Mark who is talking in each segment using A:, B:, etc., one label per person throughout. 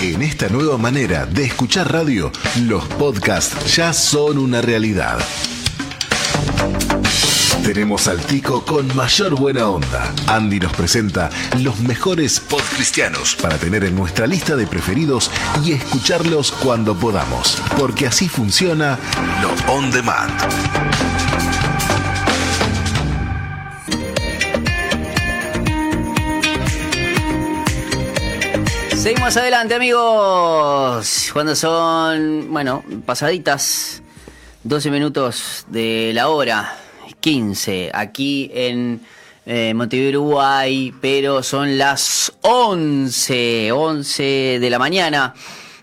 A: En esta nueva manera de escuchar radio, los podcasts ya son una realidad. Tenemos al tico con mayor buena onda. Andy nos presenta los mejores pod cristianos para tener en nuestra lista de preferidos y escucharlos cuando podamos. Porque así funciona lo on demand.
B: Seguimos adelante, amigos. Cuando son, bueno, pasaditas 12 minutos de la hora, 15, aquí en eh, Montevideo, Uruguay, pero son las 11, 11 de la mañana.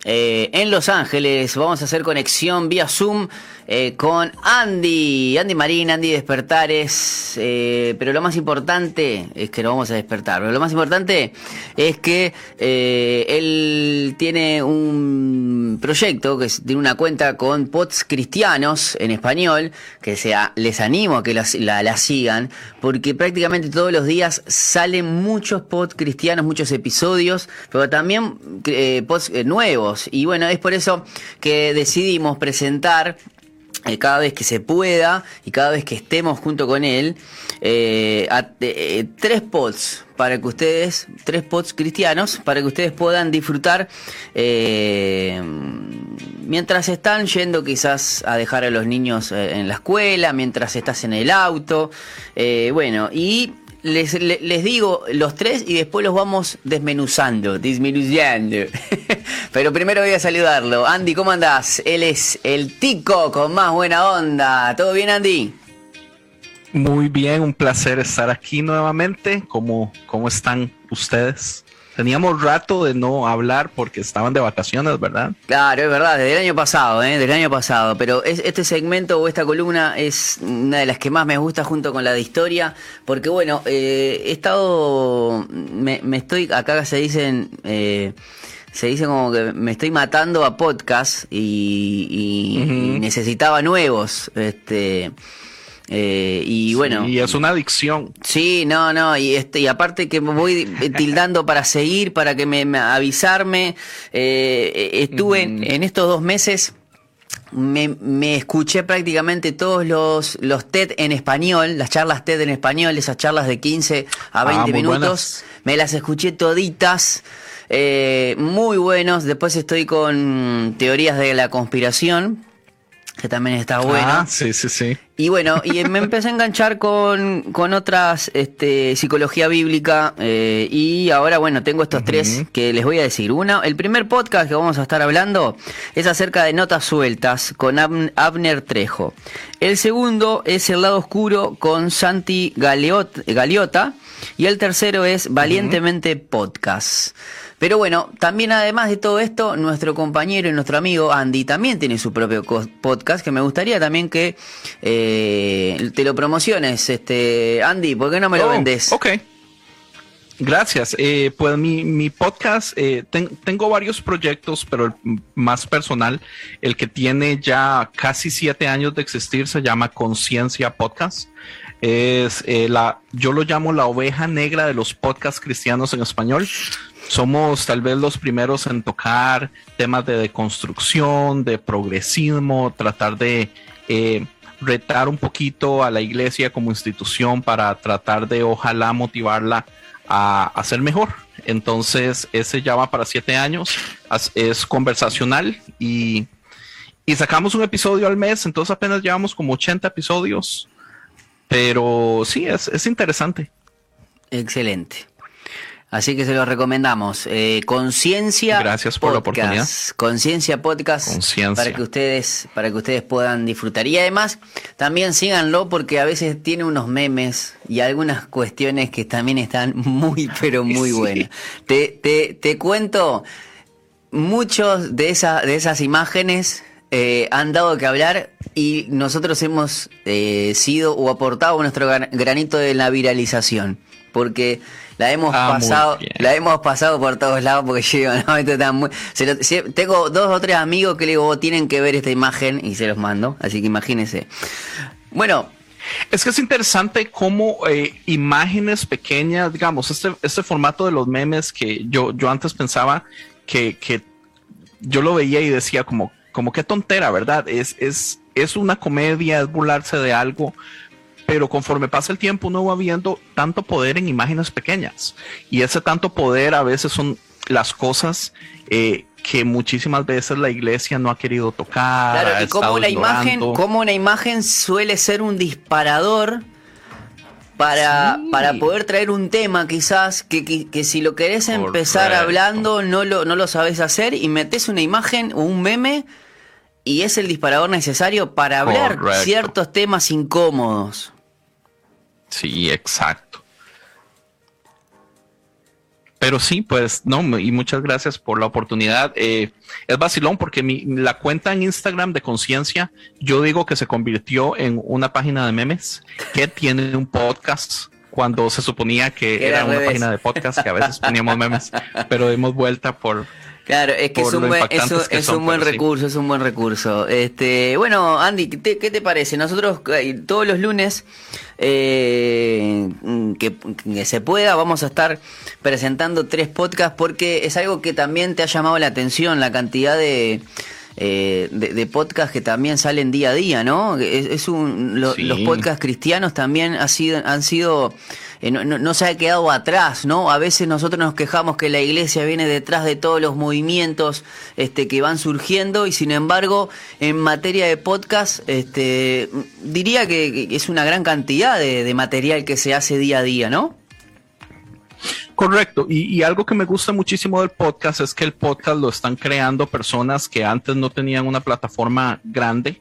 B: Eh, en Los Ángeles vamos a hacer conexión vía Zoom eh, con Andy, Andy Marín, Andy Despertares, eh, pero lo más importante es que lo vamos a despertar, lo más importante es que eh, él tiene un proyecto, que tiene una cuenta con pods cristianos en español, que sea, les animo a que la, la, sigan, porque prácticamente todos los días salen muchos pods cristianos, muchos episodios, pero también pods nuevos, y bueno, es por eso que decidimos presentar eh, cada vez que se pueda y cada vez que estemos junto con él, eh, eh, tres pods para que ustedes, tres pods cristianos, para que ustedes puedan disfrutar mientras están yendo quizás a dejar a los niños en la escuela, mientras estás en el auto, bueno, y les, les, digo los tres y después los vamos desmenuzando, disminuyendo. Pero primero voy a saludarlo. Andy, ¿cómo andás? Él es el tico con más buena onda. ¿Todo bien, Andy?
C: Muy bien, un placer estar aquí nuevamente. ¿Cómo, cómo están ustedes? Teníamos rato de no hablar porque estaban de vacaciones, ¿verdad?
B: Claro, es verdad, desde el año pasado, ¿eh? Del año pasado. Pero este segmento o esta columna es una de las que más me gusta junto con la de historia, porque bueno, eh, he estado, me, estoy, acá se dicen... Eh, se dice como que me estoy matando a podcast y, y necesitaba nuevos. Este, eh, y bueno.
C: Y es una adicción.
B: Sí, no, no. Y, este, y aparte que me voy tildando para seguir, para que me, avisarme. Eh, estuve en, estos dos meses. Me, me, escuché prácticamente todos los, los TED en español, las charlas TED en español, esas charlas de 15 a 20 ah, minutos. Me las escuché toditas. Eh, muy buenos. Después estoy con teorías de la conspiración que también está bueno.
C: Ah, sí, sí, sí.
B: Y bueno, y me empecé a enganchar con, con otras, este, psicología bíblica, eh, y ahora, bueno, tengo estos tres que les voy a decir. Uno, el primer podcast que vamos a estar hablando es acerca de notas sueltas con Abner Trejo. El segundo es El lado oscuro con Santi Galeota, y el tercero es Valientemente Podcast. Pero bueno, también además de todo esto, nuestro compañero y nuestro amigo Andy también tiene su propio podcast que me gustaría también que eh, te lo promociones. Este, Andy, ¿por qué no me lo oh, vendes?
C: Ok. Gracias. Eh, pues mi, podcast, eh, tengo varios proyectos, pero el más personal, el que tiene ya casi siete años de existir, se llama Conciencia Podcast. Es la, yo lo llamo la oveja negra de los podcasts cristianos en español somos tal vez los primeros en tocar temas de deconstrucción, de progresismo, tratar de eh, retar un poquito a la iglesia como institución para tratar de ojalá motivarla a, hacer ser mejor. Entonces, ese ya va para siete años, es conversacional y, sacamos un episodio al mes, entonces apenas llevamos como 80 episodios, pero sí, es, es interesante.
B: Excelente. Así que se los recomendamos. Eh, Conciencia.
C: Gracias por la oportunidad.
B: Conciencia Podcast. Para que ustedes, para que ustedes puedan disfrutar. Y además, también síganlo porque a veces tiene unos memes y algunas cuestiones que también están muy, pero muy buenas. Te, te, te cuento, muchos de, esa, de esas imágenes eh, han dado que hablar y nosotros hemos eh, sido o aportado nuestro granito de la viralización. Porque la hemos ah, pasado, la hemos pasado por todos lados porque yo no, tengo dos o tres amigos que le digo, tienen que ver esta imagen y se los mando, así que imagínense. Bueno,
C: es que es interesante cómo eh, imágenes pequeñas, digamos, este, este formato de los memes que yo, yo antes pensaba que, que yo lo veía y decía como, como qué tontera, ¿verdad? Es, es, es una comedia, es burlarse de algo, pero conforme pasa el tiempo uno va viendo tanto poder en imágenes pequeñas. Y ese tanto poder a veces son las cosas eh, que muchísimas veces la iglesia no ha querido tocar.
B: Claro, y como una imagen, como una imagen suele ser un disparador para, para poder traer un tema quizás que, que, si lo querés empezar hablando no lo, no lo sabes hacer y metes una imagen o un meme y es el disparador necesario para hablar ciertos temas incómodos.
C: Sí, exacto. Pero sí, pues no, y muchas gracias por la oportunidad. Eh, es vacilón porque mi, la cuenta en Instagram de conciencia, yo digo que se convirtió en una página de memes que tiene un podcast cuando se suponía que era, una página de podcast que a veces poníamos memes, pero hemos vuelta por,
B: Claro, es que es un, buen, es un, buen recurso, es un buen recurso. Este, bueno, Andy, ¿qué te, parece? Nosotros eh, todos los lunes eh, que, se pueda vamos a estar presentando tres podcasts porque es algo que también te ha llamado la atención, la cantidad de... Eh, de, podcasts que también salen día a día, ¿no? Es, un, los podcasts cristianos también ha sido, han sido eh, no, se ha quedado atrás, ¿no? A veces nosotros nos quejamos que la iglesia viene detrás de todos los movimientos este, que van surgiendo y sin embargo en materia de podcast este, diría que, es una gran cantidad de, material que se hace día a día, ¿no?
C: Correcto. Y, algo que me gusta muchísimo del podcast es que el podcast lo están creando personas que antes no tenían una plataforma grande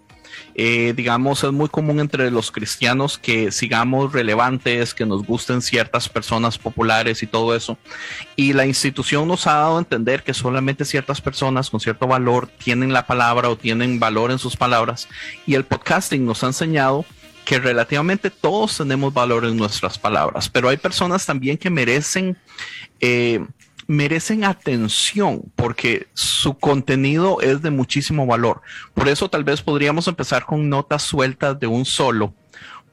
C: eh, digamos, es muy común entre los cristianos que sigamos relevantes, que nos gusten ciertas personas populares y todo eso. Y la institución nos ha dado a entender que solamente ciertas personas con cierto valor tienen la palabra o tienen valor en sus palabras. Y el podcasting nos ha enseñado que relativamente todos tenemos valor en nuestras palabras, pero hay personas también que merecen eh, merecen atención porque su contenido es de muchísimo valor. Por eso tal vez podríamos empezar con notas sueltas de un solo,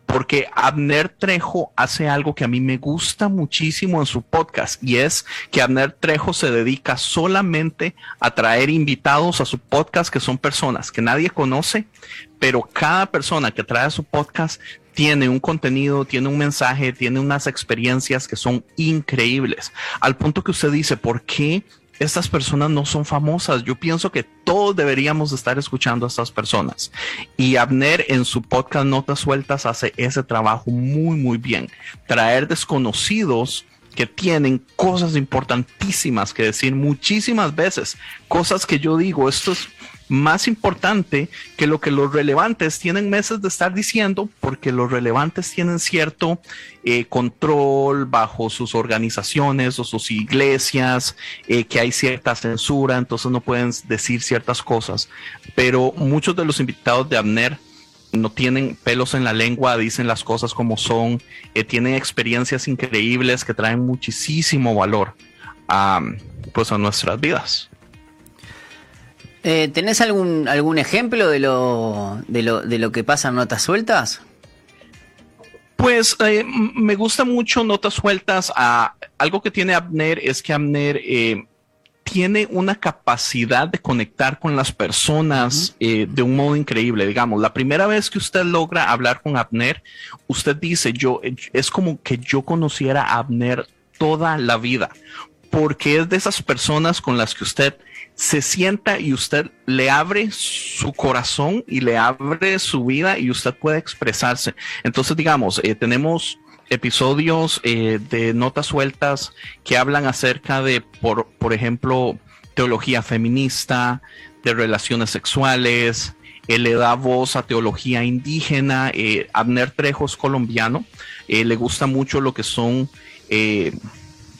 C: porque Abner Trejo hace algo que a mí me gusta muchísimo en su podcast y es que Abner Trejo se dedica solamente a traer invitados a su podcast que son personas que nadie conoce, pero cada persona que trae su podcast tiene un contenido, tiene un mensaje, tiene unas experiencias que son increíbles. Al punto que usted dice, ¿por qué estas personas no son famosas? Yo pienso que todos deberíamos estar escuchando a estas personas. Y Abner en su podcast Notas Sueltas hace ese trabajo muy, muy bien. Traer desconocidos que tienen cosas importantísimas que decir muchísimas veces, cosas que yo digo, esto es más importante que lo que los relevantes tienen meses de estar diciendo, porque los relevantes tienen cierto eh, control bajo sus organizaciones o sus iglesias, eh, que hay cierta censura, entonces no pueden decir ciertas cosas. Pero muchos de los invitados de Abner no tienen pelos en la lengua, dicen las cosas como son, eh, tienen experiencias increíbles que traen muchísimo valor a, pues a nuestras vidas.
B: Eh, ¿Tenés algún, algún ejemplo de lo, de, lo, de lo que pasa en Notas Sueltas?
C: Pues eh, me gusta mucho Notas Sueltas. A, algo que tiene Abner es que Abner eh, tiene una capacidad de conectar con las personas de un modo increíble. Digamos, la primera vez que usted logra hablar con Abner, usted dice, yo, es como que yo conociera a Abner toda la vida, porque es de esas personas con las que usted se sienta y usted le abre su corazón y le abre su vida y usted puede expresarse. Entonces, digamos, eh, tenemos episodios eh, de notas sueltas que hablan acerca de, por, por ejemplo, teología feminista, de relaciones sexuales, él le da voz a teología indígena. Eh, Abner Trejos colombiano, le gusta mucho lo que son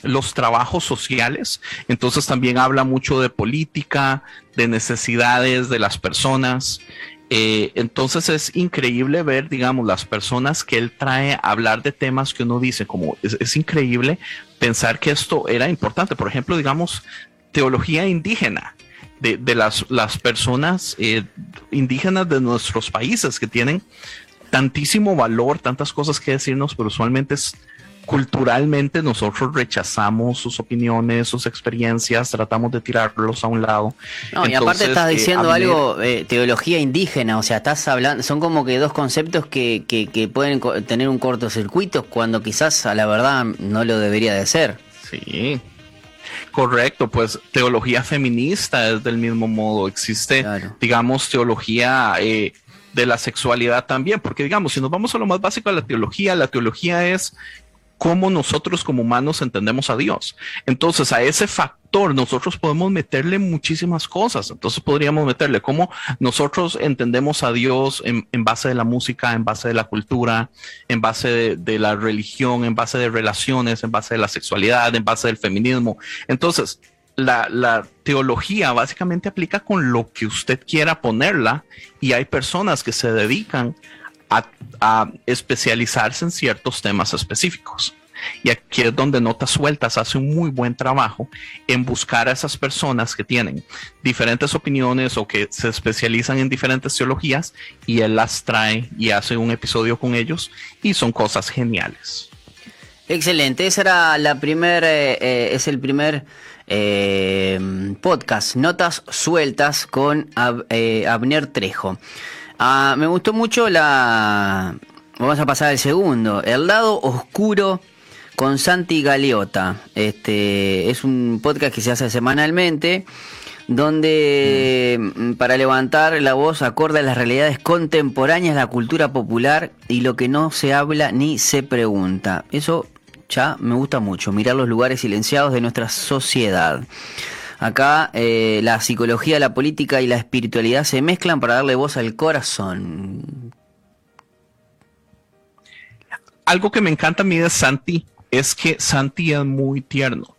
C: los trabajos sociales. Entonces también habla mucho de política, de necesidades de las personas. Eh, entonces es increíble ver, digamos, las personas que él trae a hablar de temas que uno dice, como es, increíble pensar que esto era importante. Por ejemplo, digamos, teología indígena. De, las, las personas eh, indígenas de nuestros países que tienen tantísimo valor, tantas cosas que decirnos, pero usualmente es culturalmente nosotros rechazamos sus opiniones, sus experiencias, tratamos de tirarlos a un lado.
B: No, y aparte estás eh, diciendo algo, eh, teología indígena, o sea, estás hablando, son como que dos conceptos que, que, que pueden tener un cortocircuito cuando quizás a la verdad no lo debería de ser.
C: Sí, Correcto, pues teología feminista es del mismo modo. Existe, digamos, teología eh, de la sexualidad también, porque digamos, si nos vamos a lo más básico de la teología, la teología es cómo nosotros como humanos entendemos a Dios. Entonces, a ese factor nosotros podemos meterle muchísimas cosas. Entonces, podríamos meterle cómo nosotros entendemos a Dios en, base de la música, en base de la cultura, en base de, la religión, en base de relaciones, en base de la sexualidad, en base del feminismo. Entonces, la, teología básicamente aplica con lo que usted quiera ponerla y hay personas que se dedican a, especializarse en ciertos temas específicos. Y aquí es donde Notas Sueltas hace un muy buen trabajo en buscar a esas personas que tienen diferentes opiniones o que se especializan en diferentes teologías y él las trae y hace un episodio con ellos y son cosas geniales.
B: Excelente, esa era la primera, eh, eh, es el primer eh, podcast, Notas Sueltas con Abner Trejo. Ah, me gustó mucho la... Vamos a pasar al segundo. El lado oscuro con Santi Galeota. Este es un podcast que se hace semanalmente donde mm, para levantar la voz acorde a las realidades contemporáneas, la cultura popular y lo que no se habla ni se pregunta. Eso ya me gusta mucho, mirar los lugares silenciados de nuestra sociedad. Acá eh, la psicología, la política y la espiritualidad se mezclan para darle voz al corazón.
C: Algo que me encanta a mí de Santi es que Santi es muy tierno.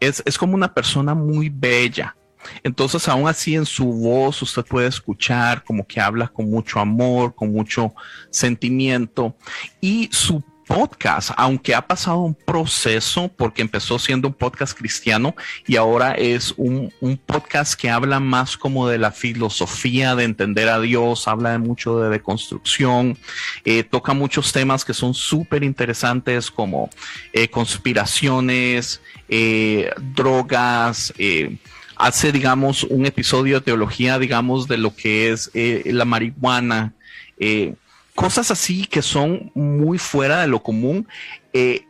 C: Es, es como una persona muy bella. Entonces, aún así en su voz usted puede escuchar como que habla con mucho amor, con mucho sentimiento. Y su podcast, aunque ha pasado un proceso porque empezó siendo un podcast cristiano y ahora es un, podcast que habla más como de la filosofía de entender a Dios, habla de mucho de deconstrucción, eh, toca muchos temas que son súper interesantes como eh, conspiraciones, eh, drogas, hace, digamos, un episodio de teología, digamos, de lo que es la marihuana cosas así que son muy fuera de lo común. Eh,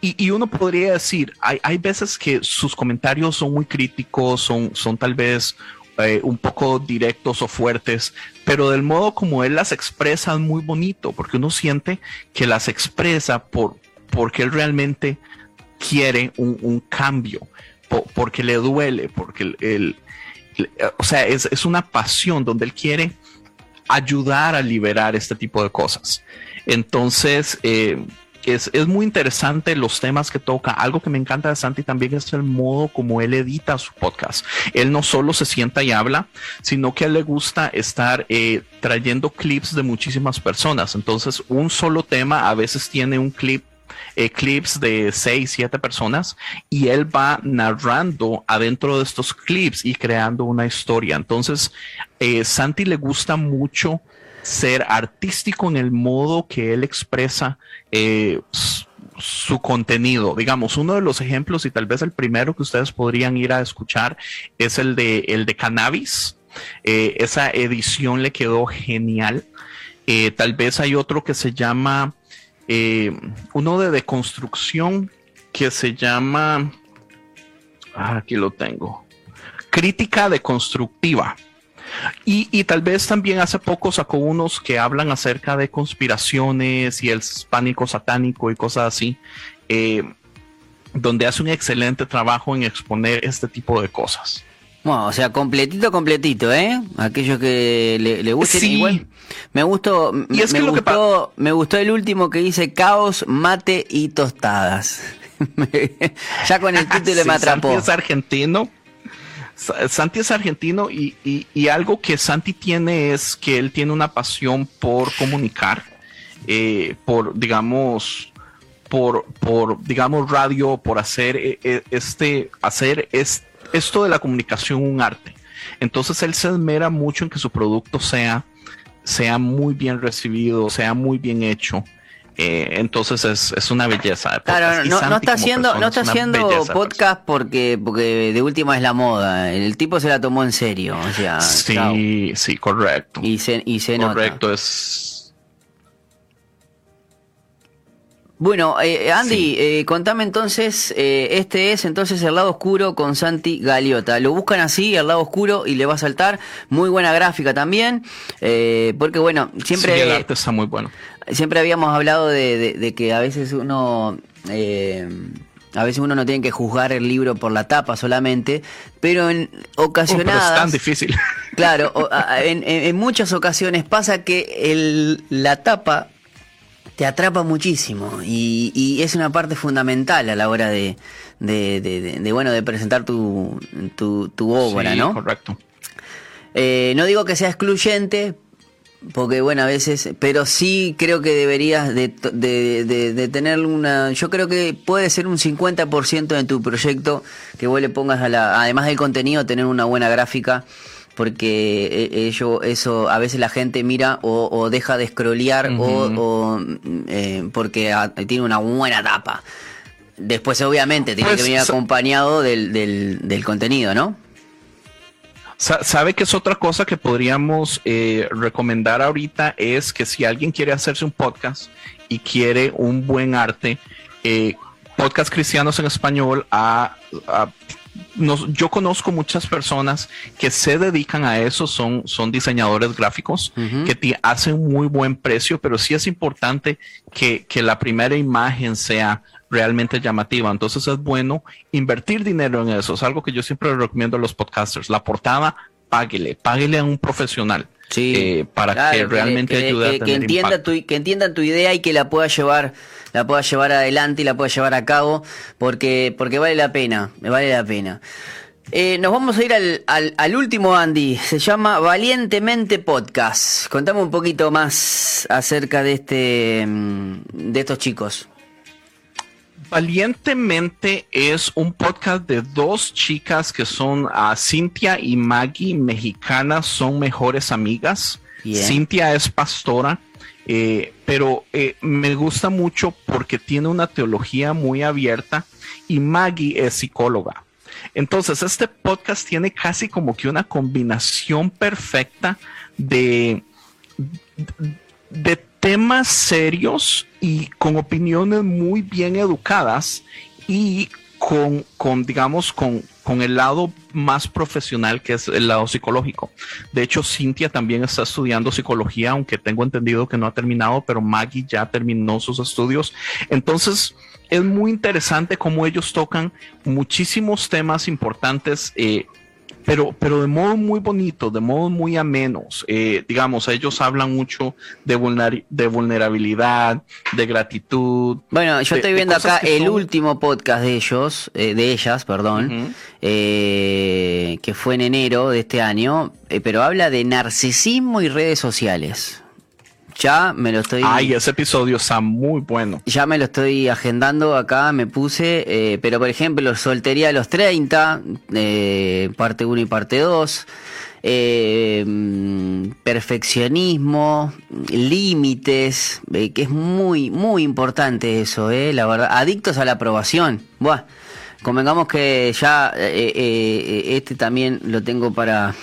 C: y, uno podría decir, hay, hay, veces que sus comentarios son muy críticos, son, son tal vez eh, un poco directos o fuertes, pero del modo como él las expresa es muy bonito, porque uno siente que las expresa por, porque él realmente quiere un, cambio, porque le duele, porque él, o sea, es, es, una pasión donde él quiere ayudar a liberar este tipo de cosas. Entonces, eh, es, muy interesante los temas que toca. Algo que me encanta de Santi también es el modo como él edita su podcast. Él no solo se sienta y habla, sino que a él le gusta estar eh, trayendo clips de muchísimas personas. Entonces, un solo tema a veces tiene un clip eh, clips de 6, 7 personas y él va narrando adentro de estos clips y creando una historia. Entonces, eh, Santi le gusta mucho ser artístico en el modo que él expresa eh, su contenido. Digamos, uno de los ejemplos y tal vez el primero que ustedes podrían ir a escuchar es el de, el de Cannabis. esa edición le quedó genial. tal vez hay otro que se llama eh, uno de deconstrucción que se llama, ah, aquí lo tengo, crítica deconstructiva. Y, y, tal vez también hace poco sacó unos que hablan acerca de conspiraciones y el pánico satánico y cosas así, eh, donde hace un excelente trabajo en exponer este tipo de cosas.
B: Bueno, o sea, completito, completito, ¿eh? Aquellos que le, le gusten igual. Me gustó, me, gustó, me gustó el último que dice caos, mate y tostadas. ya con el título de me atrapó.
C: Santi es argentino. Santi es argentino y, y, algo que Santi tiene es que él tiene una pasión por comunicar, eh, por, digamos, por, por, digamos, radio, por hacer eh, eh, este, hacer este esto de la comunicación un arte. Entonces él se esmera mucho en que su producto sea, sea muy bien recibido, sea muy bien hecho. Eh, entonces es, una belleza.
B: Claro, no, no, está haciendo, no está haciendo podcast porque, porque de última es la moda. El tipo se la tomó en serio. O sea,
C: sí, sí, correcto.
B: Y se, y se
C: correcto, es
B: Bueno, eh, Andy, eh, contame entonces, eh, este es entonces El lado oscuro con Santi Galiota. Lo buscan así, El lado oscuro, y le va a saltar. Muy buena gráfica también, porque bueno, siempre...
C: Sí, el arte está muy bueno.
B: Siempre habíamos hablado de, que a veces uno... a veces uno no tiene que juzgar el libro por la tapa solamente, pero en ocasionadas...
C: es tan difícil.
B: Claro, en, en, muchas ocasiones pasa que el, la tapa te atrapa muchísimo y, es una parte fundamental a la hora de, de, bueno de presentar tu, tu, obra, sí, ¿no?
C: Correcto.
B: Eh, no digo que sea excluyente, porque bueno, a veces, pero sí creo que deberías de, de, tener una, yo creo que puede ser un 50% de tu proyecto que vos le pongas a la, además del contenido, tener una buena gráfica porque ello, eh, eso a veces la gente mira o, deja de scrollear o, eh, porque tiene una buena tapa. Después obviamente tiene que pues, venir acompañado del, del, contenido, ¿no?
C: ¿Sabe que es otra cosa que podríamos eh, recomendar ahorita? Es que si alguien quiere hacerse un podcast y quiere un buen arte, Podcast Cristianos en Español a, yo conozco muchas personas que se dedican a eso, son, son diseñadores gráficos que te hacen muy buen precio, pero sí es importante que, que la primera imagen sea realmente llamativa. Entonces es bueno invertir dinero en eso. Es algo que yo siempre recomiendo a los podcasters. La portada, páguele, páguele a un profesional.
B: Sí,
C: eh, para que realmente ayude a tener
B: que entienda tu, que entiendan tu idea y que la pueda llevar la pueda llevar adelante y la pueda llevar a cabo porque porque vale la pena me vale la pena. Eh, nos vamos a ir al, al, al, último Andy. Se llama Valientemente Podcast. Contame un poquito más acerca de este mm, de estos chicos
C: Valientemente es un podcast de dos chicas que son ah, Cintia y Maggie, mexicanas, son mejores amigas. Cintia es pastora, eh, pero eh, me gusta mucho porque tiene una teología muy abierta y Maggie es psicóloga. Entonces, este podcast tiene casi como que una combinación perfecta de, de temas serios y con opiniones muy bien educadas y con, digamos, con, con el lado más profesional que es el lado psicológico. De hecho, Cintia también está estudiando psicología, aunque tengo entendido que no ha terminado, pero Maggie ya terminó sus estudios. Entonces, es muy interesante cómo ellos tocan muchísimos temas importantes. Eh, pero, pero de modo muy bonito, de modo muy amenos. Eh, digamos, ellos hablan mucho de, de vulnerabilidad, de gratitud.
B: Bueno, yo estoy viendo acá el último podcast de ellos, eh, de ellas, perdón, eh, que fue en enero de este año, pero habla de narcisismo y redes sociales. Ya me lo estoy.
C: Ay, ese episodio está muy bueno.
B: Ya me lo estoy agendando acá, me puse. Eh, pero por ejemplo, Soltería de los 30, eh, parte 1 y parte 2. Eh, perfeccionismo, límites, que es muy, muy importante eso, la verdad. Adictos a la aprobación. Buah, convengamos que ya este también lo tengo para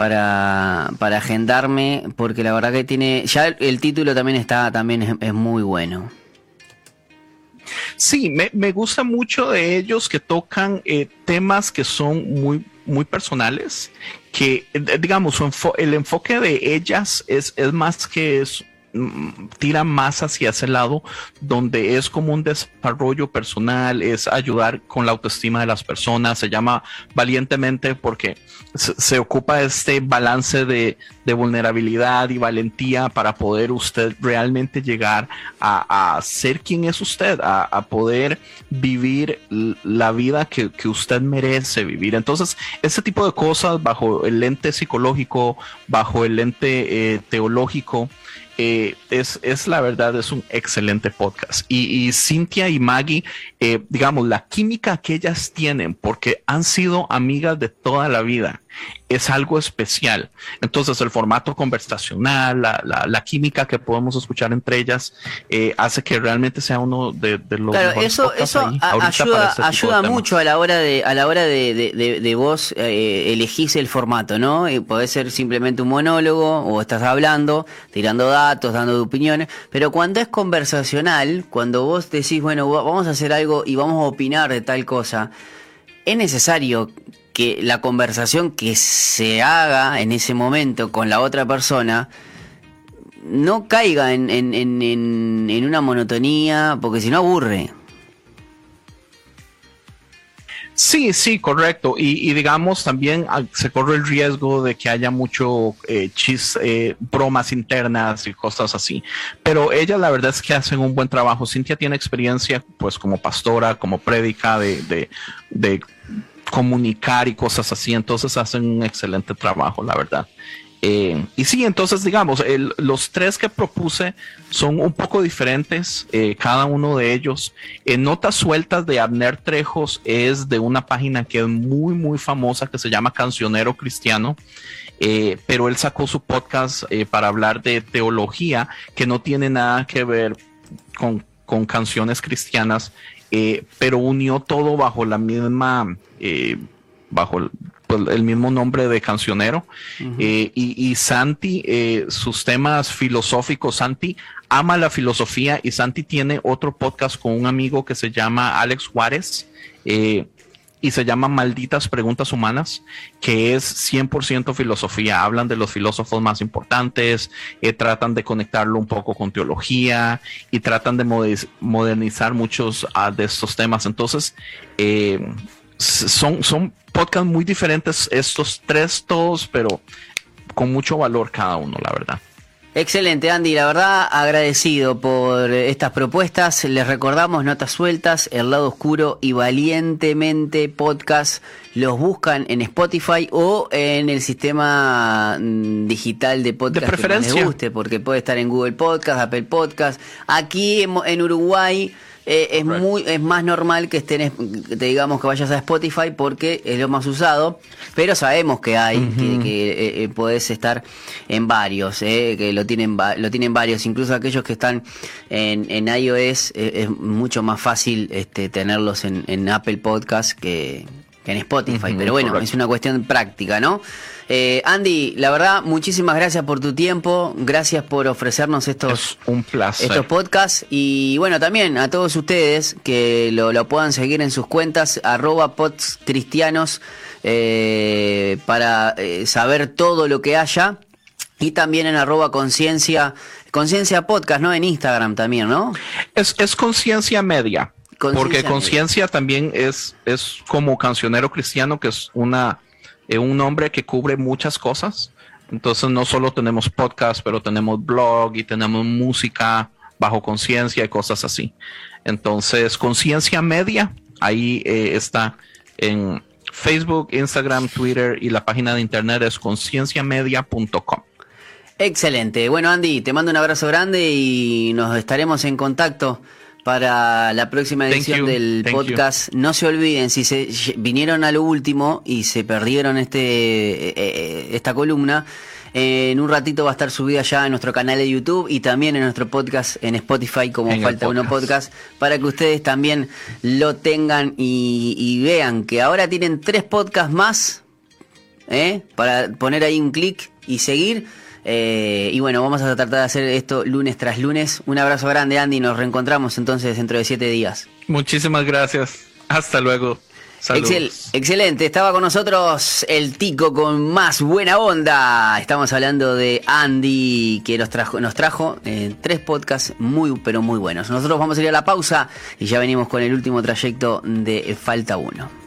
B: para, para agendarme, porque la verdad que tiene, ya el título también está, también es, muy bueno.
C: Sí, me, me, gusta mucho de ellos que tocan eh, temas que son muy, muy personales, que eh, digamos, el enfoque de ellas es, es más que es tira más hacia ese lado donde es como un desarrollo personal, es ayudar con la autoestima de las personas, se llama valientemente porque se, ocupa este balance de, vulnerabilidad y valentía para poder usted realmente llegar a, ser quien es usted, a, poder vivir la vida que, usted merece vivir. Entonces, ese tipo de cosas bajo el lente psicológico, bajo el lente eh, teológico, eh, es, es, la verdad, es un excelente podcast. Y, y Cintia y Maggie, eh, digamos, la química que ellas tienen, porque han sido amigas de toda la vida. Es algo especial. Entonces el formato conversacional, la, química que podemos escuchar entre ellas, eh, hace que realmente sea uno de, los...
B: Claro, eso, eso ayuda, este ayuda mucho a la hora de, a la hora de, de, vos eh, elegís el formato, ¿no? Y puede ser simplemente un monólogo o estás hablando, tirando datos, dando opiniones, pero cuando es conversacional, cuando vos decís, bueno, vamos a hacer algo y vamos a opinar de tal cosa, es necesario que la conversación que se haga en ese momento con la otra persona no caiga en, en, en, en una monotonía, porque si no aburre.
C: Sí, sí, correcto. Y, digamos, también ah, se corre el riesgo de que haya mucho eh, chis, eh, bromas internas y cosas así. Pero ella la verdad es que hacen un buen trabajo. Cintia tiene experiencia, pues, como pastora, como prédica de, de comunicar y cosas así. Entonces hacen un excelente trabajo, la verdad. Eh, y sí, entonces digamos, los tres que propuse son un poco diferentes, eh, cada uno de ellos. En Notas Sueltas de Abner Trejos es de una página que es muy, muy famosa que se llama Cancionero Cristiano. Eh, pero él sacó su podcast para hablar de teología que no tiene nada que ver con, con canciones cristianas, pero unió todo bajo la misma, bajo pues, el mismo nombre de cancionero. Eh, y, Santi, eh, sus temas filosóficos, Santi ama la filosofía y Santi tiene otro podcast con un amigo que se llama Alex Juárez. Eh, y se llama Malditas Preguntas Humanas, que es 100% filosofía. Hablan de los filósofos más importantes, tratan de conectarlo un poco con teología y tratan de modernizar muchos ah, de estos temas. Entonces, son, son podcasts muy diferentes estos tres todos, pero con mucho valor cada uno, la verdad.
B: Excelente, Andy. La verdad, agradecido por estas propuestas. Les recordamos Notas Sueltas, El Lado Oscuro y Valientemente Podcast. Los buscan en Spotify o en el sistema mm, digital de podcast
C: de preferencia.
B: que les guste, porque puede estar en Google Podcast, Apple Podcast. Aquí en Uruguay eh, es muy es más normal que estén te digamos que vayas a Spotify porque es lo más usado pero sabemos que hay que, que eh, eh, podés estar en varios que lo tienen lo tienen varios. Incluso aquellos que están en, en iOS es mucho más fácil este tenerlos en, en Apple Podcast que, en Spotify. Pero bueno es una cuestión práctica no eh, Andy, la verdad, muchísimas gracias por tu tiempo, gracias por ofrecernos estos,
C: un
B: estos podcasts y bueno, también a todos ustedes que lo, puedan seguir en sus cuentas, arroba podscristianos, eh, para eh, saber todo lo que haya y también en arroba conciencia, conciencia podcast, ¿no? En Instagram también, ¿no?
C: Es, es conciencia media. porque conciencia también es, es como cancionero cristiano, que es una un nombre que cubre muchas cosas. Entonces no solo tenemos podcast, pero tenemos blog y tenemos música bajo conciencia y cosas así. Entonces, conciencia media, ahí eh, está en Facebook, Instagram, Twitter y la página de internet es concienciamedia.com.
B: Excelente. Bueno, Andy, te mando un abrazo grande y nos estaremos en contacto para la próxima edición del podcast. No se olviden, si se vinieron a lo último y se perdieron este eh, eh, esta columna, en un ratito va a estar subida ya en nuestro canal de YouTube y también en nuestro podcast en Spotify como Falta Uno Podcast, para que ustedes también lo tengan y, vean que ahora tienen tres podcasts más, ¿eh? para poner ahí un clic y seguir eh, y bueno, vamos a tratar de hacer esto lunes tras lunes. Un abrazo grande, Andy. Nos reencontramos entonces dentro de siete días.
C: Muchísimas gracias. Hasta luego.
B: excelente, estaba con nosotros el Tico con más buena onda. Estamos hablando de Andy que nos trajo, nos trajo eh, tres podcasts muy pero muy buenos. Nosotros vamos a ir a la pausa y ya venimos con el último trayecto de Falta Uno.